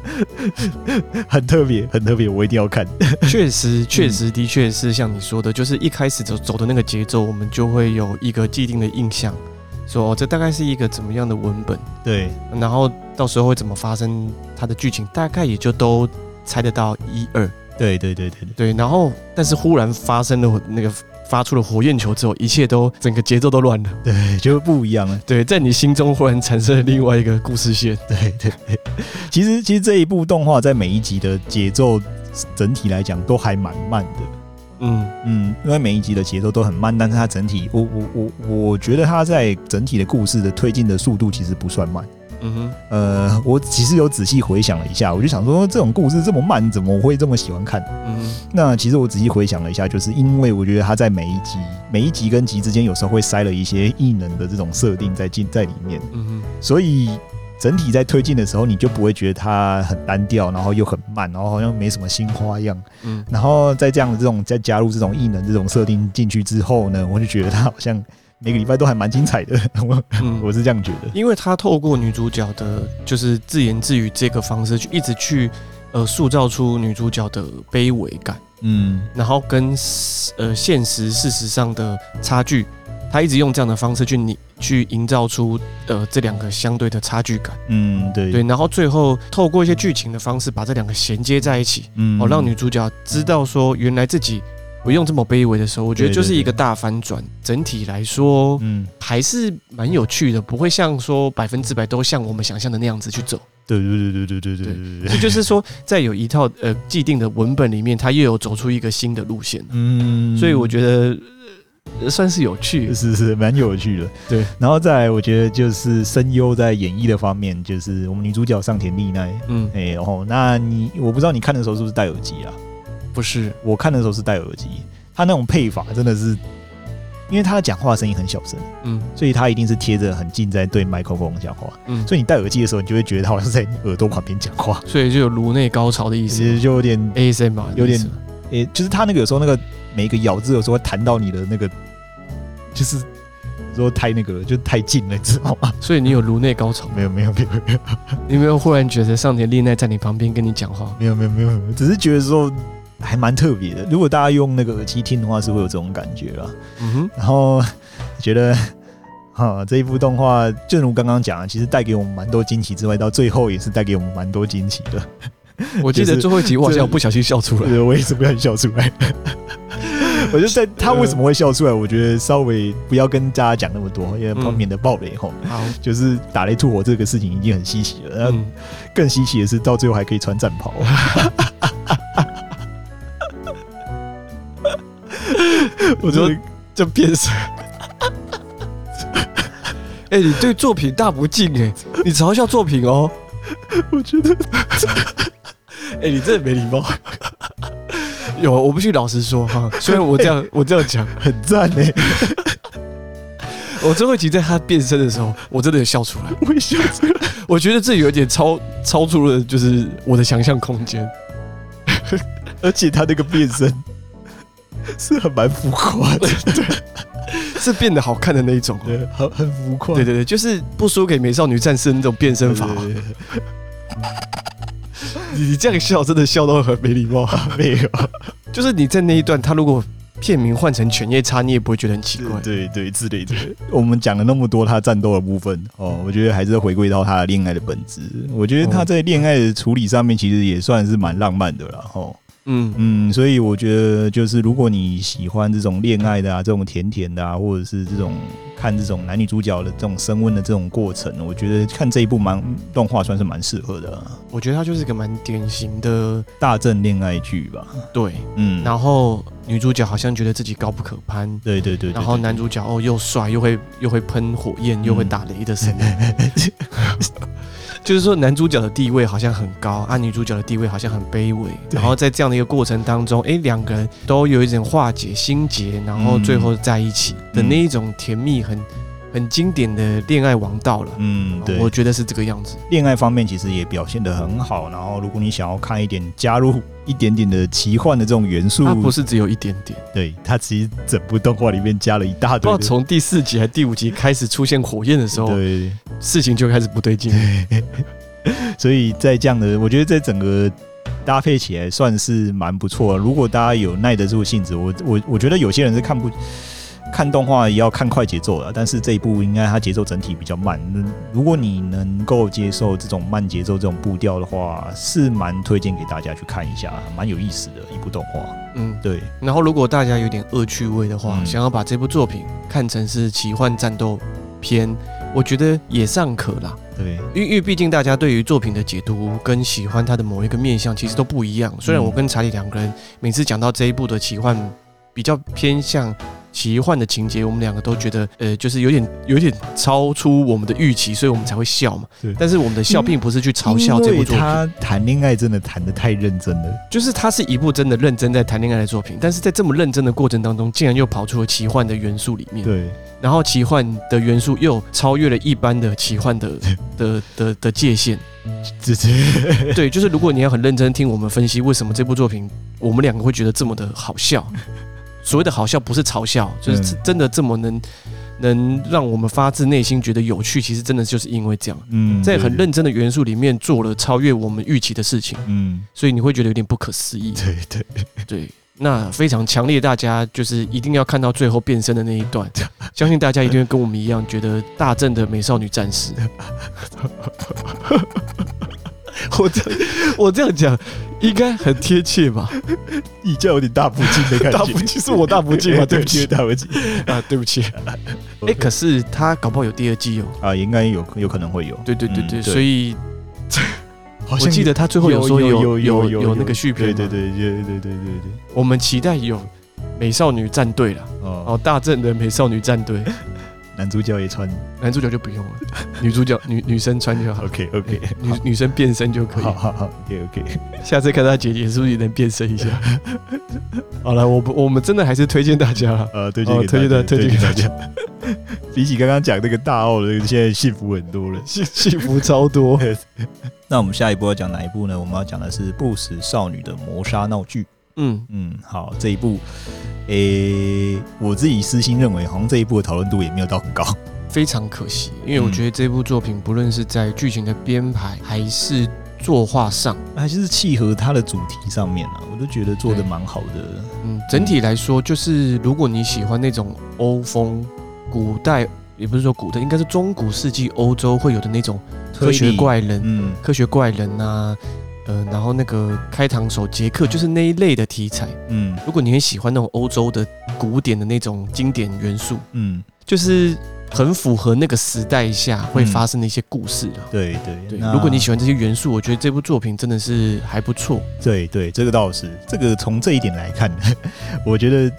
[laughs] 很特别，很特别，我一定要看。确实，确实的确是像你说的，就是一开始走走的那个节奏，我们就会有一个既定的印象。说这大概是一个怎么样的文本，对，然后到时候会怎么发生它的剧情，大概也就都猜得到一二。对对对对对，然后但是忽然发生了那个发出了火焰球之后，一切都整个节奏都乱了，对，就不一样了。对，在你心中忽然产生了另外一个故事线。[laughs] 对对对，其实其实这一部动画在每一集的节奏整体来讲都还蛮慢的。嗯嗯，因为每一集的节奏都很慢，但是它整体，我我我我觉得它在整体的故事的推进的速度其实不算慢。嗯哼，呃，我其实有仔细回想了一下，我就想说，这种故事这么慢，怎么会这么喜欢看？嗯哼，那其实我仔细回想了一下，就是因为我觉得他在每一集、每一集跟集之间，有时候会塞了一些异能的这种设定在进在里面。嗯哼，所以整体在推进的时候，你就不会觉得它很单调，然后又很慢，然后好像没什么新花样。嗯，然后在这样的这种再加入这种异能这种设定进去之后呢，我就觉得它好像。每个礼拜都还蛮精彩的，我 [laughs] 我是这样觉得，因为他透过女主角的，就是自言自语这个方式，去一直去呃塑造出女主角的卑微感，嗯，然后跟呃现实事实上的差距，他一直用这样的方式去你去营造出呃这两个相对的差距感，嗯，对对，然后最后透过一些剧情的方式把这两个衔接在一起，嗯，哦，让女主角知道说原来自己。不用这么卑微的时候，我觉得就是一个大反转。整体来说，嗯，还是蛮有趣的，不会像说百分之百都像我们想象的那样子去走。对对对对对对对对。这就是说，在有一套呃既定的文本里面，它又有走出一个新的路线。嗯，所以我觉得算是有趣，[laughs] 是是蛮有趣的。[laughs] 对，然后再来，我觉得就是声优在演绎的方面，就是我们女主角上田丽奈。嗯，哎，然后那你我不知道你看的时候是不是戴耳机啊？不是，我看的时候是戴耳机，他那种配法真的是，因为他讲话声音很小声，嗯，所以他一定是贴着很近在对麦克风讲话，嗯，所以你戴耳机的时候，你就会觉得他好像在耳朵旁边讲话，所以就有颅内高潮的意思，其实就有点 ASMR 嘛，有点，诶、欸，就是他那个有时候那个每一个咬字有时候会弹到你的那个，就是说太那个就太近了，你知道吗？[laughs] 所以你有颅内高潮？没有没有没有没有，[laughs] 你没有忽然觉得上田丽奈在你旁边跟你讲话？没有没有没有没有，只是觉得说。还蛮特别的，如果大家用那个耳机听的话，是会有这种感觉啦。嗯哼，然后觉得哈，这一部动画，正如刚刚讲的，其实带给我们蛮多惊喜之外，到最后也是带给我们蛮多惊喜的。我记得最后一集，我好像不小心笑出来，对，我也是不小心笑出来。[laughs] 我就在他为什么会笑出来，我觉得稍微不要跟大家讲那么多，因为免得爆雷吼。好，就是打雷吐火这个事情已经很稀奇了，然后更稀奇的是到最后还可以穿战袍。[laughs] 我就就变色。[laughs] 哎，你对作品大不敬哎！你嘲笑作品哦。我觉得，哎，你真的没礼貌。[laughs] 有，我不去老实说哈。虽然我这样，我这样讲很赞呢。我最后一集在他变身的时候，我真的有笑出来。我也笑出来。我觉得这有点超超出了，就是我的想象空间。[laughs] 而且他那个变身。是很蛮浮夸的，对，是变得好看的那一种，对，很很浮夸，对对对，就是不输给美少女战士那种变身法。你这样笑，真的笑到很没礼貌。[laughs] 没有，就是你在那一段，他如果片名换成《犬夜叉》，你也不会觉得很奇怪。对对之类的。我们讲了那么多他战斗的部分哦，我觉得还是回归到他恋爱的本质。我觉得他在恋爱的处理上面，其实也算是蛮浪漫的了，吼。嗯嗯，所以我觉得就是，如果你喜欢这种恋爱的啊，这种甜甜的啊，或者是这种看这种男女主角的这种升温的这种过程，我觉得看这一部蛮动画算是蛮适合的啊。我觉得它就是一个蛮典型的大正恋爱剧吧。对，嗯，然后女主角好像觉得自己高不可攀，对对对，然后男主角哦又帅又会又会喷火焰又会打雷的声音。[laughs] 就是说，男主角的地位好像很高，啊，女主角的地位好像很卑微。然后在这样的一个过程当中，哎、两个人都有一种化解心结，然后最后在一起的那一种甜蜜，很很经典的恋爱王道了。嗯，对，我觉得是这个样子。恋爱方面其实也表现得很好。然后，如果你想要看一点加入。一点点的奇幻的这种元素，它不是只有一点点，对，它其实整部动画里面加了一大堆。从第四集还第五集开始出现火焰的时候，对，事情就开始不对劲。[laughs] 所以在这样的，我觉得在整个搭配起来算是蛮不错。如果大家有耐得住性子，我我我觉得有些人是看不。看动画也要看快节奏了，但是这一部应该它节奏整体比较慢。如果你能够接受这种慢节奏这种步调的话，是蛮推荐给大家去看一下，蛮有意思的一部动画。嗯，对。然后如果大家有点恶趣味的话，嗯、想要把这部作品看成是奇幻战斗片，我觉得也尚可啦。对，因为因为毕竟大家对于作品的解读跟喜欢它的某一个面向其实都不一样。虽然我跟查理两个人每次讲到这一部的奇幻，比较偏向奇幻的情节，我们两个都觉得，呃，就是有点有点超出我们的预期，所以我们才会笑嘛。对。但是我们的笑并不是去嘲笑这部作品。他谈恋爱真的谈的太认真了，就是他是一部真的认真在谈恋爱的作品，但是在这么认真的过程当中，竟然又跑出了奇幻的元素里面。对。然后奇幻的元素又超越了一般的奇幻的 [laughs] 的的的界限，[laughs] 对，就是如果你要很认真听我们分析为什么这部作品我们两个会觉得这么的好笑，所谓的好笑不是嘲笑，就是真的这么能能让我们发自内心觉得有趣，其实真的就是因为这样，嗯，在很认真的元素里面做了超越我们预期的事情，嗯，所以你会觉得有点不可思议，[laughs] 对对。对。那非常强烈，大家就是一定要看到最后变身的那一段，[laughs] 相信大家一定会跟我们一样觉得大正的美少女战士。[laughs] [laughs] 我这我这样讲应该很贴切吧？你这样有点大不敬的感觉。大不敬是我大不敬吗？[laughs] 对不起，大不敬 [laughs] 啊，对不起。哎，可是他搞不好有第二季哦。啊，应该有有可能会有。对对对对，所以。我记得他最后有说有有有那个续篇，对对对对对对对对。我们期待有美少女战队了哦，大正的美少女战队，男主角也穿，男主角就不用了，[laughs] 女主角女女生穿就好。OK OK，女女生变身就可以。好好好，OK OK。[laughs] 下次看到姐姐是不是也能变身一下？[laughs] 好了，我我们真的还是推荐大家了，呃，推荐推荐的推荐给大家。比起刚刚讲那个大奥的，现在幸福很多了，幸幸福超多。那我们下一步要讲哪一部呢？我们要讲的是《不死少女的谋杀闹剧》。嗯嗯，好，这一部，诶、欸，我自己私心认为，好像这一部的讨论度也没有到很高，非常可惜。因为我觉得这部作品不论是在剧情的编排，还是作画上，还是契合它的主题上面啊，我都觉得做的蛮好的。嗯，整体来说，就是如果你喜欢那种欧风古代。也不是说古代，应该是中古世纪欧洲会有的那种科学怪人，嗯，科学怪人啊，呃，然后那个开膛手杰克，就是那一类的题材，嗯，如果你很喜欢那种欧洲的古典的那种经典元素，嗯，就是很符合那个时代下会发生的一些故事啊，对对。对，如果你喜欢这些元素，我觉得这部作品真的是还不错，对对，这个倒是，这个从这一点来看，[laughs] 我觉得。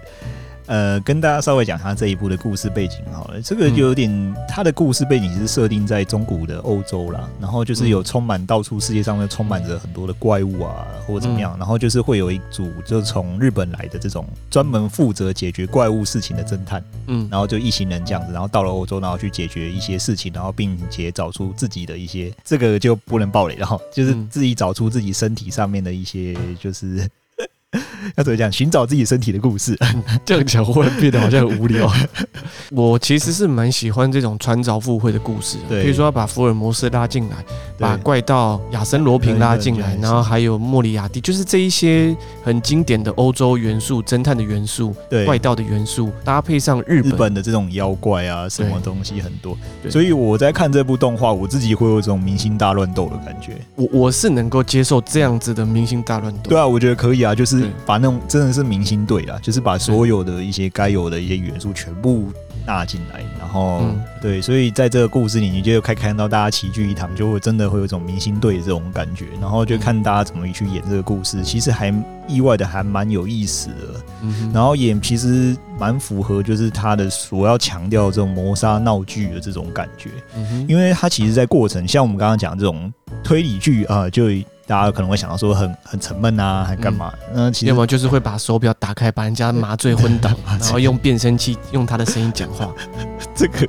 呃，跟大家稍微讲他这一部的故事背景好了。这个就有点，他的故事背景是设定在中古的欧洲啦，然后就是有充满到处世界上面充满着很多的怪物啊，或者怎么样，然后就是会有一组就从日本来的这种专门负责解决怪物事情的侦探，嗯，然后就一行人这样子，然后到了欧洲，然后去解决一些事情，然后并且找出自己的一些，这个就不能暴雷，然后就是自己找出自己身体上面的一些就是。[laughs] 要怎么讲？寻找自己身体的故事，这样讲会变得好像很无聊。[laughs] 我其实是蛮喜欢这种穿凿附会的故事，对，比如说要把福尔摩斯拉进来，把怪盗亚森罗平拉进来，然后还有莫里亚蒂，就是这一些很经典的欧洲元素、侦探的元素、怪盗的元素，搭配上日本，日本的这种妖怪啊，什么东西很多。所以我在看这部动画，我自己会有这种明星大乱斗的感觉。我我是能够接受这样子的明星大乱斗。对啊，我觉得可以啊，就是把那种真的是明星队啦，就是把所有的一些该有的一些元素全部纳进来，然后、嗯、对，所以在这个故事里，你就可以看到大家齐聚一堂，就会真的会有一种明星队的这种感觉，然后就看大家怎么去演这个故事，其实还意外的还蛮有意思的，嗯、然后也其实蛮符合就是他的所要强调这种谋杀闹剧的这种感觉，嗯、因为他其实，在过程像我们刚刚讲这种推理剧啊，就。大家可能会想到说很很沉闷啊，还干嘛？嗯，其实要么就是会把手表打开，把人家麻醉昏倒，[laughs] 然后用变声器用他的声音讲话。[laughs] 这个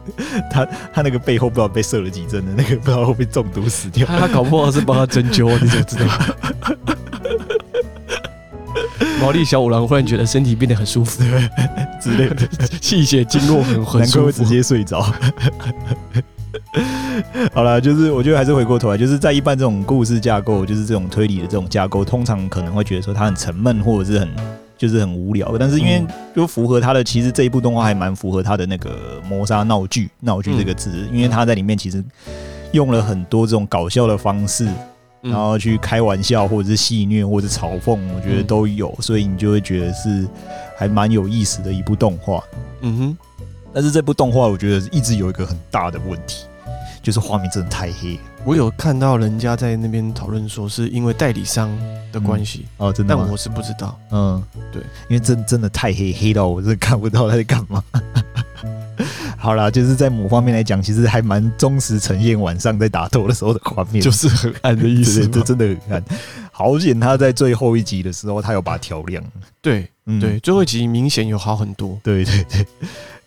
他他那个背后不知道被射了几针的，那个不知道会不会中毒死掉。他搞不好是帮他针灸，你怎么知道？[laughs] 毛利小五郎忽然觉得身体变得很舒服之类的，气血经络很很舒服，会直接睡着。[laughs] 好了，就是我觉得还是回过头来，就是在一般这种故事架构，就是这种推理的这种架构，通常可能会觉得说它很沉闷，或者是很就是很无聊。但是因为就符合他的，其实这一部动画还蛮符合他的那个谋杀闹剧闹剧这个字，因为他在里面其实用了很多这种搞笑的方式，然后去开玩笑或者是戏谑或者嘲讽，我觉得都有，所以你就会觉得是还蛮有意思的一部动画。嗯哼，但是这部动画我觉得一直有一个很大的问题。就是画面真的太黑，我有看到人家在那边讨论说是因为代理商的关系、嗯、哦，真的，但我是不知道。嗯，对，因为真真的太黑，黑到我真的看不到他在干嘛。[laughs] 好啦，就是在某方面来讲，其实还蛮忠实呈现晚上在打斗的时候的画面，就是很暗的意思。这真的很暗。好险他在最后一集的时候，他有把它调亮。对，嗯、对，最后一集明显有好很多。对对对，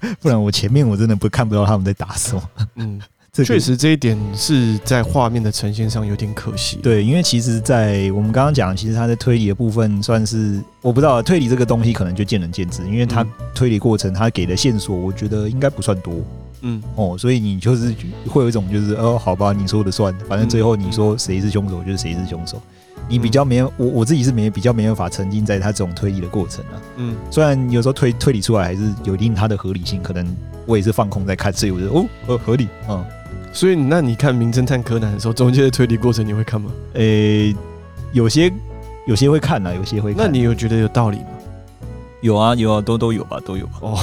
[laughs] 不然我前面我真的不看不到他们在打什么。嗯。[laughs] 确实，这一点是在画面的呈现上有点可惜。对，因为其实，在我们刚刚讲，其实他在推理的部分算是我不知道，推理这个东西可能就见仁见智，因为他推理过程他给的线索，我觉得应该不算多。嗯，哦，所以你就是会有一种就是哦，好吧，你说的算，反正最后你说谁是凶手就是谁是凶手。你比较没有我我自己是没比较没办法沉浸在他这种推理的过程啊。嗯，虽然有时候推推理出来还是有一定它的合理性，可能我也是放空在看，所以我觉得哦，合合理啊。嗯所以，那你看《名侦探柯南》的时候，中间的推理过程你会看吗？诶、欸，有些有些会看啊，有些会看。那你有觉得有道理吗？有啊，有啊，都都有吧，都有吧。哦，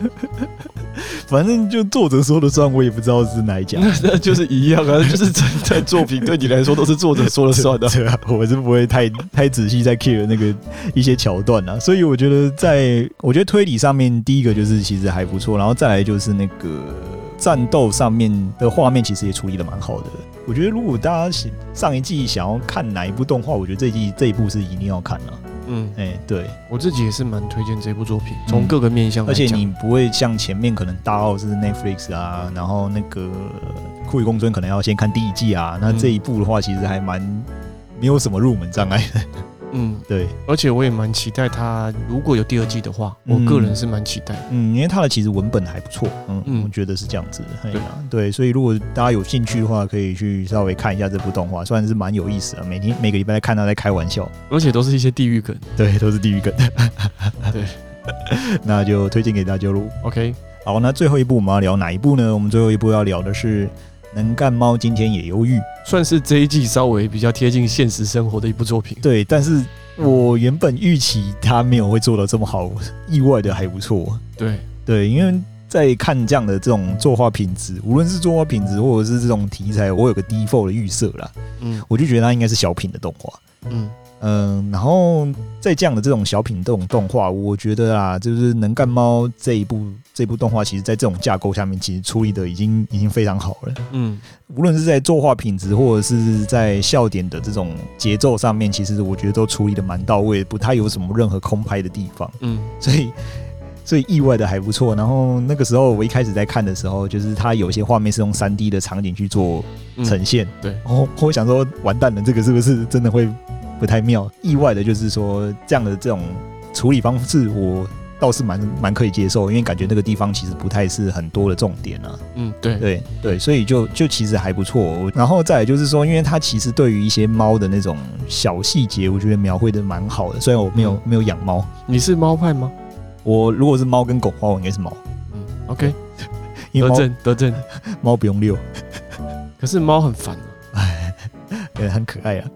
[laughs] 反正就作者说的算，我也不知道是哪一家。[laughs] 那就是一样啊，就是整个作品对你来说都是作者说了算的。[laughs] 对啊，我是不会太太仔细在 care 那个一些桥段啊。所以我觉得在，在我觉得推理上面，第一个就是其实还不错，然后再来就是那个。战斗上面的画面其实也处理的蛮好的。我觉得如果大家上一季想要看哪一部动画，我觉得这一季这一部是一定要看的。嗯，对。我自己也是蛮推荐这部作品，从各个面向而且你不会像前面可能大奥是 Netflix 啊，然后那个酷与公尊可能要先看第一季啊，那这一部的话其实还蛮没有什么入门障碍的。嗯，对，而且我也蛮期待他如果有第二季的话，我个人是蛮期待。嗯，因为他的其实文本还不错，嗯嗯，我觉得是这样子的。对对，所以如果大家有兴趣的话，可以去稍微看一下这部动画，算是蛮有意思的。每天每个礼拜在看他在开玩笑，而且都是一些地狱梗，对，都是地狱梗。[laughs] 对，[laughs] 那就推荐给大家喽。OK，好，那最后一部我们要聊哪一部呢？我们最后一部要聊的是。能干猫今天也忧郁，算是这一季稍微比较贴近现实生活的一部作品。对，但是我原本预期他没有会做的这么好，意外的还不错。对对，因为在看这样的这种作画品质，无论是作画品质或者是这种题材，我有个 default 的预设啦。嗯，我就觉得它应该是小品的动画。嗯。嗯，然后在这样的这种小品这种动画，我觉得啊，就是《能干猫》这一部这部动画，其实在这种架构下面，其实处理的已经已经非常好了。嗯，无论是在作画品质，或者是在笑点的这种节奏上面，其实我觉得都处理的蛮到位，不太有什么任何空拍的地方。嗯，所以所以意外的还不错。然后那个时候我一开始在看的时候，就是它有些画面是用三 D 的场景去做呈现。嗯、对，然后我想说，完蛋了，这个是不是真的会？不太妙，意外的就是说这样的这种处理方式，我倒是蛮蛮可以接受，因为感觉那个地方其实不太是很多的重点啊。嗯，对对对，所以就就其实还不错。然后再来就是说，因为它其实对于一些猫的那种小细节，我觉得描绘的蛮好的。虽然我没有、嗯、没有养猫，你是猫派吗？我如果是猫跟狗的话，我应该是猫。嗯，OK，[laughs] 因为猫得正得正，猫不用遛，可是猫很烦啊，[laughs] 哎，很可爱啊。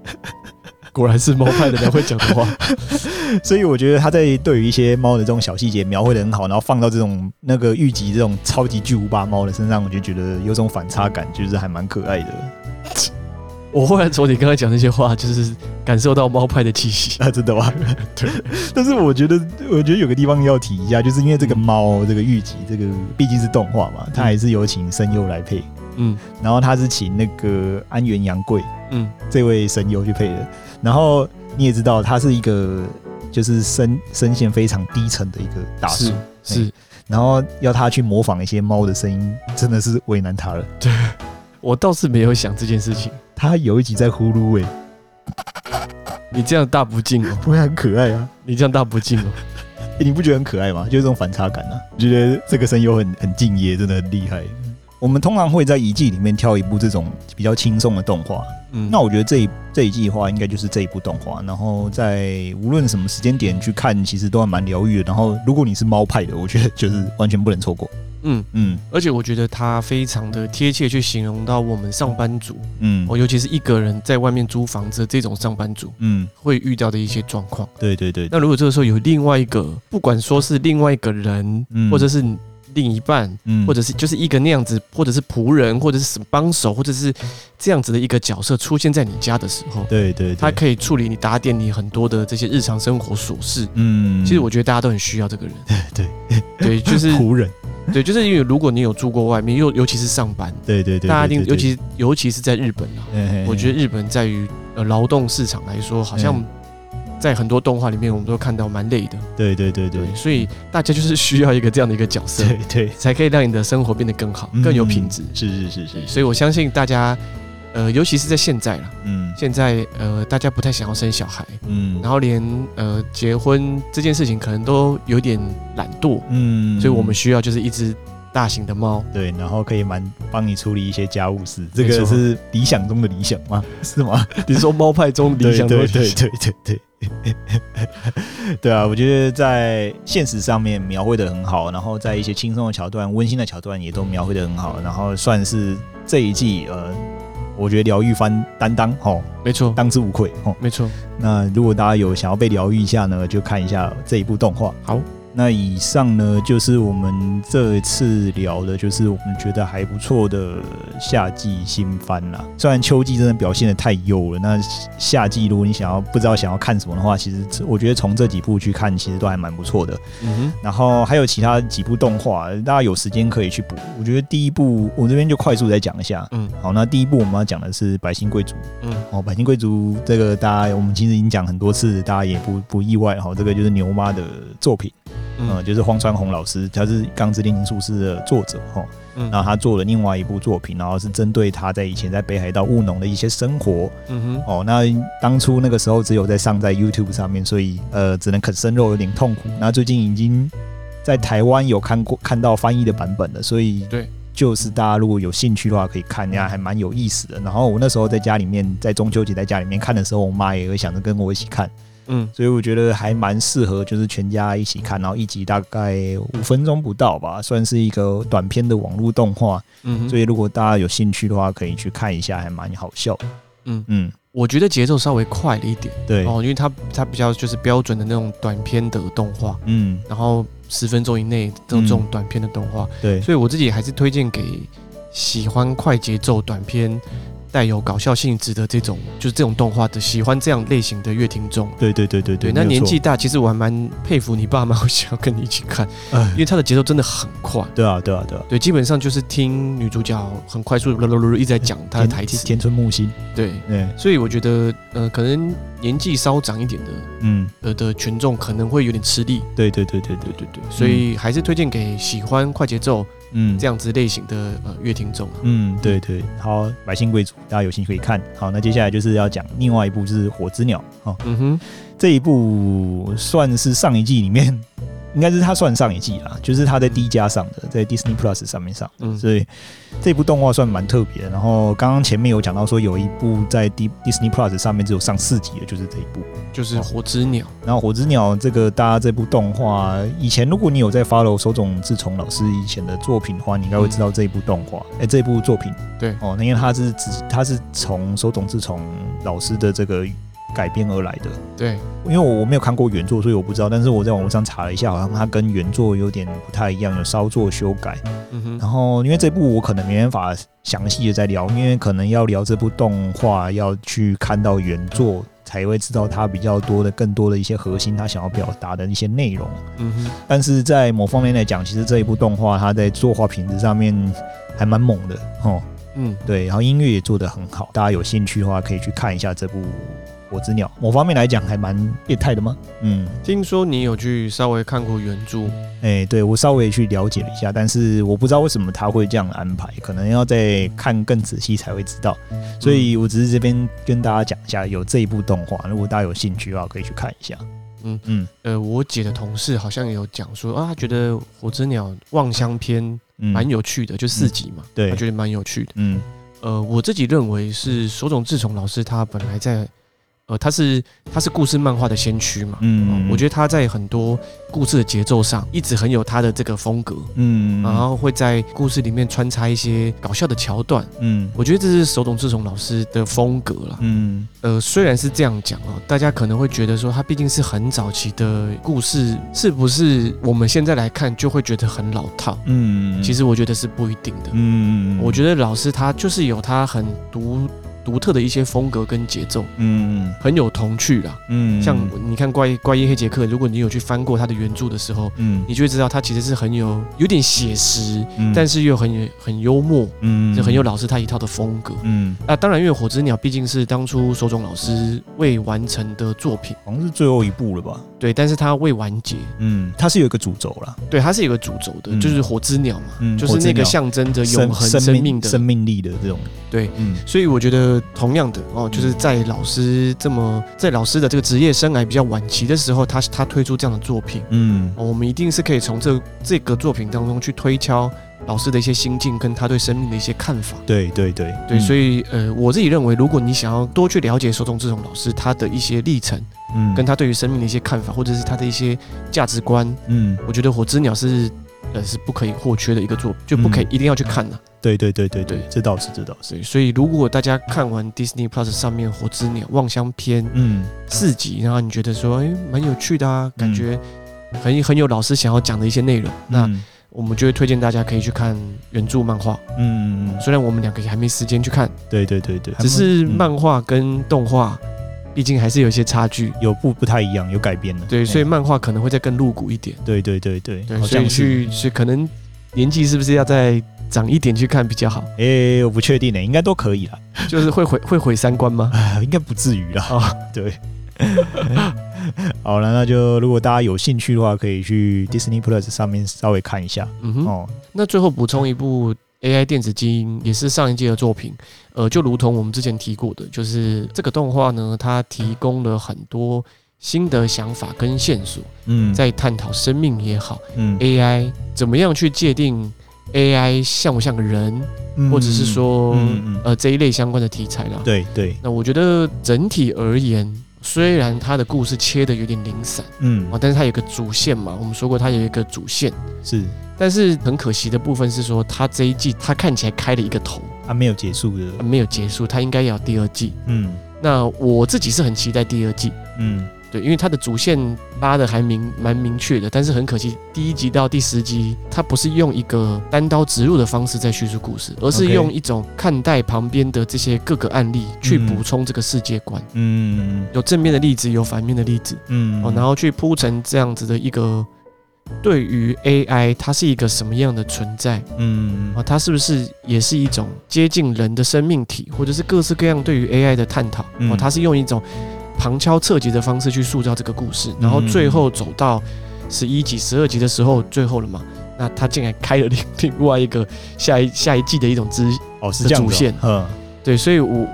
果然是猫派的人会讲的话，[laughs] 所以我觉得他在对于一些猫的这种小细节描绘的很好，然后放到这种那个御级这种超级巨无霸猫的身上，我就觉得有种反差感，就是还蛮可爱的。我后来从你刚才讲那些话，就是感受到猫派的气息 [laughs] 啊，真的吗？[laughs] 对。但是我觉得，我觉得有个地方要提一下，就是因为这个猫，这个御级，这个毕竟是动画嘛，它还是有请声优来配。嗯。然后他是请那个安原杨贵，嗯，这位声优去配的。然后你也知道，他是一个就是声声线非常低沉的一个大叔，是。然后要他去模仿一些猫的声音，真的是为难他了。[laughs] 对，我倒是没有想这件事情。他有一集在呼噜喂，你这样大不敬哦，不会很可爱啊？你这样大不敬哦，[laughs] 你不觉得很可爱吗？就是这种反差感啊，我觉得这个声优很很敬业，真的很厉害。我们通常会在一季里面挑一部这种比较轻松的动画。嗯，那我觉得这一这一季的话，应该就是这一部动画。然后在无论什么时间点去看，其实都还蛮疗愈的。然后如果你是猫派的，我觉得就是完全不能错过。[laughs] 嗯嗯，而且我觉得它非常的贴切，去形容到我们上班族，嗯，哦，尤其是一个人在外面租房子这种上班族，嗯，会遇到的一些状况。对对对。那如果这个时候有另外一个，不管说是另外一个人，嗯，或者是另一半，嗯，或者是就是一个那样子，或者是仆人，或者是什么帮手，或者是这样子的一个角色出现在你家的时候，对对，他可以处理你打点你很多的这些日常生活琐事。嗯，其实我觉得大家都很需要这个人。[laughs] 对对。对，就是 [laughs] 仆人。对，就是因为如果你有住过外面，尤尤其是上班，对对对，大家一定，尤其尤其是在日本啊，我觉得日本在于呃劳动市场来说，好像在很多动画里面，我们都看到蛮累的。对对对对，所以大家就是需要一个这样的一个角色，[laughs] 对对，才可以让你的生活变得更好，更有品质。是是是是，所以我相信大家。呃，尤其是在现在了，嗯，现在呃，大家不太想要生小孩，嗯，然后连呃结婚这件事情可能都有点懒惰，嗯，所以我们需要就是一只大型的猫，对，然后可以蛮帮你处理一些家务事，这个是理想中的理想吗？[laughs] 是吗？你说猫派中理想的理想？对对对对对，[laughs] 对啊，我觉得在现实上面描绘的很好，然后在一些轻松的桥段、温馨的桥段也都描绘的很好，然后算是这一季呃。我觉得疗愈番担当哦，没错，当之无愧哦，没错。那如果大家有想要被疗愈一下呢，就看一下这一部动画。好。那以上呢，就是我们这次聊的，就是我们觉得还不错的夏季新番啦。虽然秋季真的表现的太优了，那夏季如果你想要不知道想要看什么的话，其实我觉得从这几部去看，其实都还蛮不错的。嗯哼。然后还有其他几部动画，大家有时间可以去补。我觉得第一部我这边就快速再讲一下。嗯。好，那第一部我们要讲的是《百姓贵族》。嗯。哦，《百姓贵族》这个大家我们其实已经讲很多次，大家也不不意外。好，这个就是牛妈的作品。嗯，就是荒川弘老师，他是《钢之炼金术师》的作者哈。嗯，然后他做了另外一部作品，然后是针对他在以前在北海道务农的一些生活。嗯哼。哦，那当初那个时候只有在上在 YouTube 上面，所以呃只能啃生肉，有点痛苦。那最近已经在台湾有看过看到翻译的版本了，所以对，就是大家如果有兴趣的话可以看，那还蛮有意思的。然后我那时候在家里面，在中秋节在家里面看的时候，我妈也会想着跟我一起看。嗯，所以我觉得还蛮适合，就是全家一起看，然后一集大概五分钟不到吧，算是一个短片的网络动画。嗯，所以如果大家有兴趣的话，可以去看一下，还蛮好笑。嗯嗯，我觉得节奏稍微快了一点。对哦，因为它它比较就是标准的那种短片的动画。嗯，然后十分钟以内这种这种短片的动画。对，所以我自己还是推荐给喜欢快节奏短片。带有搞笑性质的这种，就是这种动画的，喜欢这样类型的乐听众。对对对对对。那年纪大，其实我还蛮佩服你爸妈 [laughs] 会想要跟你一起看，因为他的节奏真的很快。对啊对啊对啊。对，基本上就是听女主角很快速的一直在讲她的台词。田村木心。对对。所以我觉得，呃，可能年纪稍长一点的，嗯，呃的群众可能会有点吃力。对对对对对对对。所以还是推荐给喜欢快节奏。嗯，这样子类型的呃乐听众，嗯，对对，好，百姓贵族，大家有兴趣可以看。好，那接下来就是要讲另外一部，就是火之鸟。哦，嗯哼，这一部算是上一季里面。应该是他算上一季啦，就是他在 D 加上的，在 Disney Plus 上面上，嗯，所以这部动画算蛮特别的。然后刚刚前面有讲到说，有一部在 D Disney Plus 上面只有上四集的，就是这一部，就是《火之鸟》。然后《火之鸟》这个大家这部动画，以前如果你有在 follow 手冢治虫老师以前的作品的话，你应该会知道这一部动画，哎、嗯欸，这一部作品，对哦，那因为他是只他是从手冢治虫老师的这个。改编而来的，对，因为我我没有看过原作，所以我不知道。但是我在网络上查了一下，好像它跟原作有点不太一样，有稍作修改。嗯哼。然后，因为这部我可能没办法详细的再聊，因为可能要聊这部动画，要去看到原作才会知道它比较多的、更多的一些核心，它想要表达的一些内容。嗯哼。但是在某方面来讲，其实这一部动画它在作画品质上面还蛮猛的哦。嗯，对。然后音乐也做得很好，大家有兴趣的话可以去看一下这部。火之鸟，某方面来讲还蛮变态的吗？嗯，听说你有去稍微看过原著，哎、欸，对，我稍微去了解了一下，但是我不知道为什么他会这样安排，可能要再看更仔细才会知道。所以我只是这边跟大家讲一下，有这一部动画，如果大家有兴趣的话，可以去看一下。嗯嗯，呃，我姐的同事好像有讲说啊，她觉得火之鸟望乡篇蛮有趣的，嗯、就四集嘛，对，我觉得蛮有趣的，嗯。呃，我自己认为是手冢治虫老师他本来在。呃，他是他是故事漫画的先驱嘛，嗯，嗯，我觉得他在很多故事的节奏上一直很有他的这个风格，嗯，然后会在故事里面穿插一些搞笑的桥段，嗯，我觉得这是手冢治虫老师的风格啦，嗯，呃，虽然是这样讲哦，大家可能会觉得说他毕竟是很早期的故事，是不是我们现在来看就会觉得很老套？嗯，其实我觉得是不一定的，嗯，我觉得老师他就是有他很独。独特的一些风格跟节奏，嗯，很有童趣啦，嗯，像你看怪《怪怪医黑杰克》，如果你有去翻过他的原著的时候，嗯，你就会知道他其实是很有有点写实，嗯，但是又很很幽默，嗯，就很有老师他一套的风格，嗯，那当然，因为《火之鸟》毕竟是当初手冢老师未完成的作品，好像是最后一部了吧？对，但是他未完结，嗯，他是有一个主轴啦，对，他是有一个主轴的，就是火之鸟嘛，嗯，就是那个象征着永恒生命的。生命力的这种，对，嗯，所以我觉得。同样的哦，就是在老师这么在老师的这个职业生涯比较晚期的时候，他他推出这样的作品，嗯，我们一定是可以从这这个作品当中去推敲老师的一些心境跟他对生命的一些看法。对对对。对，所以呃，我自己认为，如果你想要多去了解手塚治虫老师他的一些历程，嗯，跟他对于生命的一些看法，或者是他的一些价值观，嗯，我觉得《火之鸟》是呃是不可以或缺的一个作品，就不可以一定要去看的。对对对对对，这倒是这倒是。所以如果大家看完 Disney Plus 上面《火之鸟》望乡篇，嗯，四集，然后你觉得说，哎，蛮有趣的啊，感觉很很有老师想要讲的一些内容，那我们就会推荐大家可以去看原著漫画。嗯嗯，虽然我们两个也还没时间去看，对对对对，只是漫画跟动画，毕竟还是有一些差距，有不不太一样，有改变的。对，所以漫画可能会再更露骨一点。对对对对，对，所以去是可能年纪是不是要在？长一点去看比较好。诶、欸，我不确定呢，应该都可以啦。就是会毁会毁三观吗？[laughs] 啊，应该不至于啦。哦，[laughs] 对。[laughs] 好了，那就如果大家有兴趣的话，可以去 Disney Plus 上面稍微看一下。嗯哼。哦，那最后补充一部 AI 电子基因，也是上一季的作品。呃，就如同我们之前提过的，就是这个动画呢，它提供了很多新的想法跟线索。嗯，在探讨生命也好，嗯，AI 怎么样去界定。AI 像不像个人，嗯、或者是说，嗯嗯、呃，这一类相关的题材啦。对对。那我觉得整体而言，虽然它的故事切的有点零散，嗯，啊，但是它有个主线嘛。我们说过，它有一个主线是。但是很可惜的部分是说，它这一季它看起来开了一个头，它没有结束的，没有结束，它应该要第二季。嗯。那我自己是很期待第二季。嗯。对，因为它的主线拉的还明蛮明确的，但是很可惜，第一集到第十集，它不是用一个单刀直入的方式在叙述故事，而是用一种看待旁边的这些各个案例去补充这个世界观。嗯，有正面的例子，有反面的例子。嗯，哦，然后去铺成这样子的一个对于 AI，它是一个什么样的存在？嗯，啊，它是不是也是一种接近人的生命体，或者是各式各样对于 AI 的探讨？哦，它是用一种。旁敲侧击的方式去塑造这个故事，然后最后走到十一集、十二集的时候，最后了嘛？那他竟然开了另另外一个下一 [laughs] 下一季的一种支哦，是这样的主线，嗯，对，所以我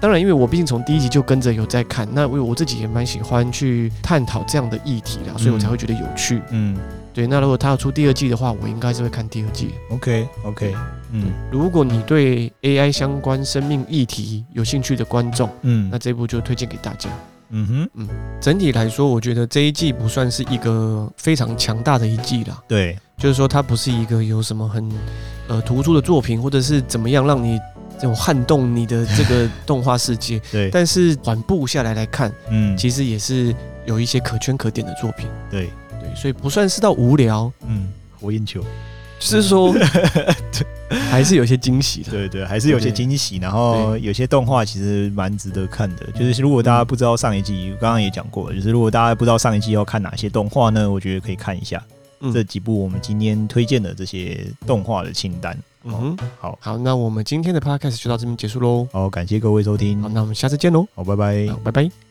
当然因为我毕竟从第一集就跟着有在看，那我我自己也蛮喜欢去探讨这样的议题啦，所以我才会觉得有趣，嗯。对，那如果他要出第二季的话，我应该是会看第二季。OK OK，嗯，如果你对 AI 相关生命议题有兴趣的观众，嗯，那这部就推荐给大家。嗯哼，嗯，整体来说，我觉得这一季不算是一个非常强大的一季啦。对，就是说它不是一个有什么很呃突出的作品，或者是怎么样让你这种撼动你的这个 [laughs] 动画世界。对，但是缓步下来来看，嗯，其实也是有一些可圈可点的作品。对对。所以不算是到无聊，嗯，火焰球，就是说，[laughs] 还是有些惊喜的，对对，还是有些惊喜。然后有些动画其实蛮值得看的，就是如果大家不知道上一季，刚刚也讲过了，就是如果大家不知道上一季要看哪些动画呢，我觉得可以看一下这几部我们今天推荐的这些动画的清单。嗯哼，好好，那我们今天的 podcast 就到这边结束喽。好，感谢各位收听，好，那我们下次见喽。好，拜拜，拜拜。